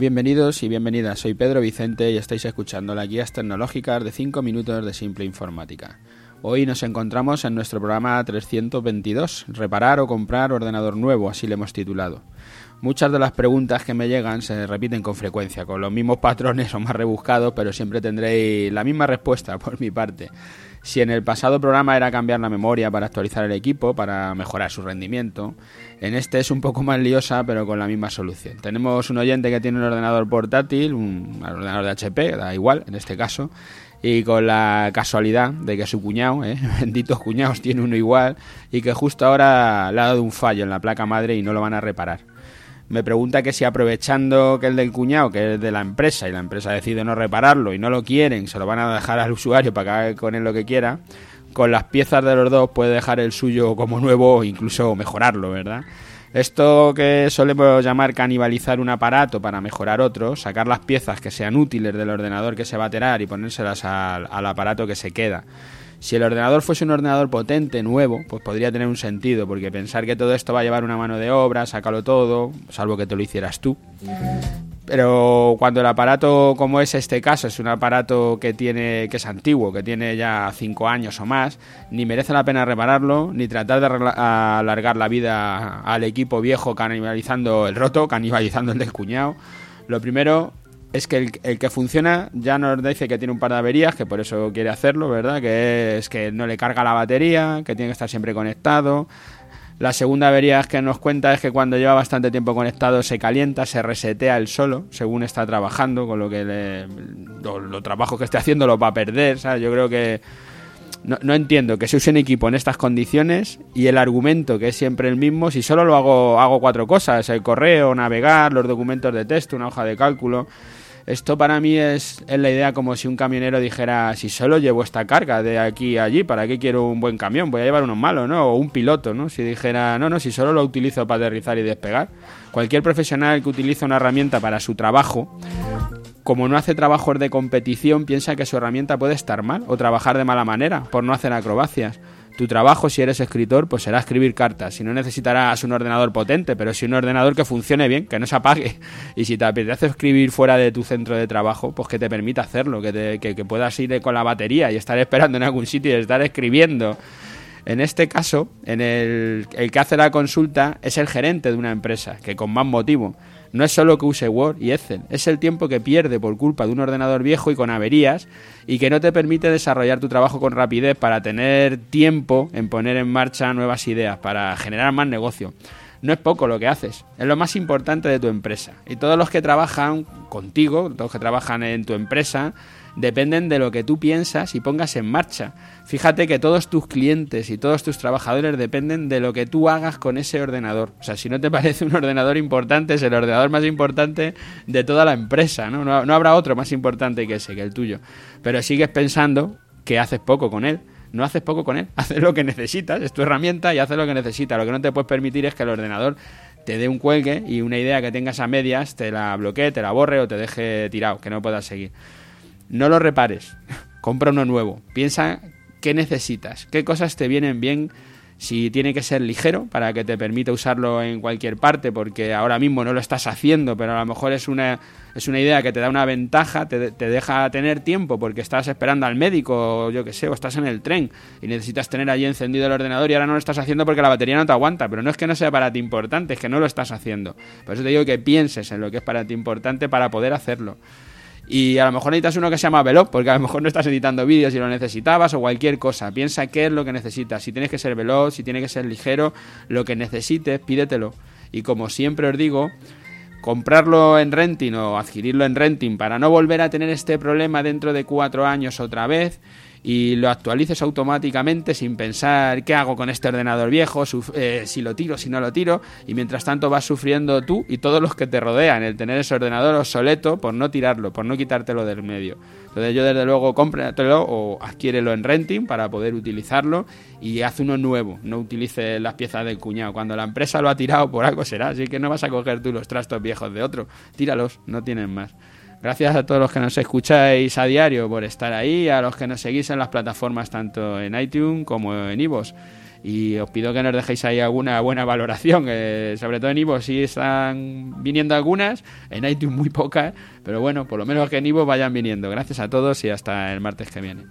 Bienvenidos y bienvenidas, soy Pedro Vicente y estáis escuchando las guías tecnológicas de 5 minutos de simple informática. Hoy nos encontramos en nuestro programa 322, reparar o comprar ordenador nuevo, así le hemos titulado. Muchas de las preguntas que me llegan se repiten con frecuencia, con los mismos patrones o más rebuscados, pero siempre tendréis la misma respuesta por mi parte. Si en el pasado programa era cambiar la memoria para actualizar el equipo, para mejorar su rendimiento, en este es un poco más liosa, pero con la misma solución. Tenemos un oyente que tiene un ordenador portátil, un ordenador de HP, da igual en este caso, y con la casualidad de que su cuñado, ¿eh? benditos cuñados, tiene uno igual, y que justo ahora le ha dado un fallo en la placa madre y no lo van a reparar me pregunta que si aprovechando que el del cuñado, que es de la empresa, y la empresa decide no repararlo y no lo quieren, se lo van a dejar al usuario para que haga con él lo que quiera, con las piezas de los dos puede dejar el suyo como nuevo o incluso mejorarlo, ¿verdad? Esto que solemos llamar canibalizar un aparato para mejorar otro, sacar las piezas que sean útiles del ordenador que se va a tirar y ponérselas al aparato que se queda. Si el ordenador fuese un ordenador potente, nuevo, pues podría tener un sentido, porque pensar que todo esto va a llevar una mano de obra, sácalo todo, salvo que te lo hicieras tú. Pero cuando el aparato, como es este caso, es un aparato que tiene que es antiguo, que tiene ya 5 años o más, ni merece la pena repararlo, ni tratar de alargar la vida al equipo viejo canibalizando el roto, canibalizando el del cuñado. Lo primero es que el, que funciona ya nos dice que tiene un par de averías, que por eso quiere hacerlo, ¿verdad? Que es que no le carga la batería, que tiene que estar siempre conectado. La segunda avería que nos cuenta es que cuando lleva bastante tiempo conectado se calienta, se resetea el solo, según está trabajando, con lo que le, los trabajos que esté haciendo los va a perder. ¿sabes? Yo creo que no, no, entiendo que se use un equipo en estas condiciones y el argumento que es siempre el mismo, si solo lo hago, hago cuatro cosas, el correo, navegar, los documentos de texto, una hoja de cálculo. Esto para mí es, la idea como si un camionero dijera, si solo llevo esta carga de aquí a allí, ¿para qué quiero un buen camión? Voy a llevar uno malo, ¿no? O un piloto, ¿no? Si dijera, no, no, si solo lo utilizo para aterrizar y despegar. Cualquier profesional que utiliza una herramienta para su trabajo, como no hace trabajos de competición, piensa que su herramienta puede estar mal o trabajar de mala manera por no hacer acrobacias. Tu trabajo, si eres escritor, pues será escribir cartas. Si no necesitarás un ordenador potente, pero si un ordenador que funcione bien, que no se apague. Y si te apetece escribir fuera de tu centro de trabajo, pues que te permita hacerlo, que, que, puedas ir con la batería y estar esperando en algún sitio y estar escribiendo. En este caso, en el, el que hace la consulta es el gerente de una empresa, que con más motivo no es solo que use Word y Excel, es el tiempo que pierde por culpa de un ordenador viejo y con averías y que no te permite desarrollar tu trabajo con rapidez para tener tiempo en poner en marcha nuevas ideas, para generar más negocio. No es poco lo que haces, es lo más importante de tu empresa. Y todos los que trabajan contigo, todos los que trabajan en tu empresa, dependen de lo que tú piensas y pongas en marcha. Fíjate que todos tus clientes y todos tus trabajadores dependen de lo que tú hagas con ese ordenador. O sea, si no te parece un ordenador importante, es el ordenador más importante de toda la empresa, ¿no? No, habrá otro más importante que ese, que el tuyo. Pero sigues pensando que haces poco con él no haces poco con él, haces lo que necesitas, es tu herramienta y haces lo que necesitas. Lo que no te puedes permitir es que el ordenador te dé un cuelgue y una idea que tengas a medias te la bloquee, te la borre o te deje tirado, que no puedas seguir. No lo repares, compra uno nuevo. Piensa qué necesitas, qué cosas te vienen bien si tiene que ser ligero para que te permita usarlo en cualquier parte, porque ahora mismo no lo estás haciendo, pero a lo mejor es una, es una idea que te da una ventaja, te, te deja tener tiempo porque estás esperando al médico, o yo qué sé, o estás en el tren y necesitas tener allí encendido el ordenador y ahora no lo estás haciendo porque la batería no te aguanta, pero no es que no sea para ti importante, es que no lo estás haciendo. Por eso te digo que pienses en lo que es para ti importante para poder hacerlo. Y a lo mejor necesitas uno que se llama veloz, porque a lo mejor no estás editando vídeos y lo necesitabas o cualquier cosa. Piensa qué es lo que necesitas. Si tienes que ser veloz, si tiene que ser ligero, lo que necesites, pídetelo. Y como siempre os digo, comprarlo en renting o adquirirlo en renting para no volver a tener este problema dentro de cuatro años otra vez y lo actualices automáticamente sin pensar qué hago con este ordenador viejo, eh, si lo tiro, si no lo tiro, y mientras tanto vas sufriendo tú y todos los que te rodean el tener ese ordenador obsoleto por no tirarlo, por no quitártelo del medio. Entonces yo desde luego cómpratelo o adquiérelo en renting para poder utilizarlo y haz uno nuevo, no utilice las piezas del cuñado. Cuando la empresa lo ha tirado por algo será, así que no vas a coger tú los trastos viejos de otro, tíralos, no tienen más. Gracias a todos los que nos escucháis a diario por estar ahí, a los que nos seguís en las plataformas tanto en iTunes como en iVoox. y os pido que nos dejéis ahí alguna buena valoración, sobre todo en Ivo sí están viniendo algunas, en iTunes muy pocas, pero bueno, por lo menos que en Ivo vayan viniendo. Gracias a todos y hasta el martes que viene.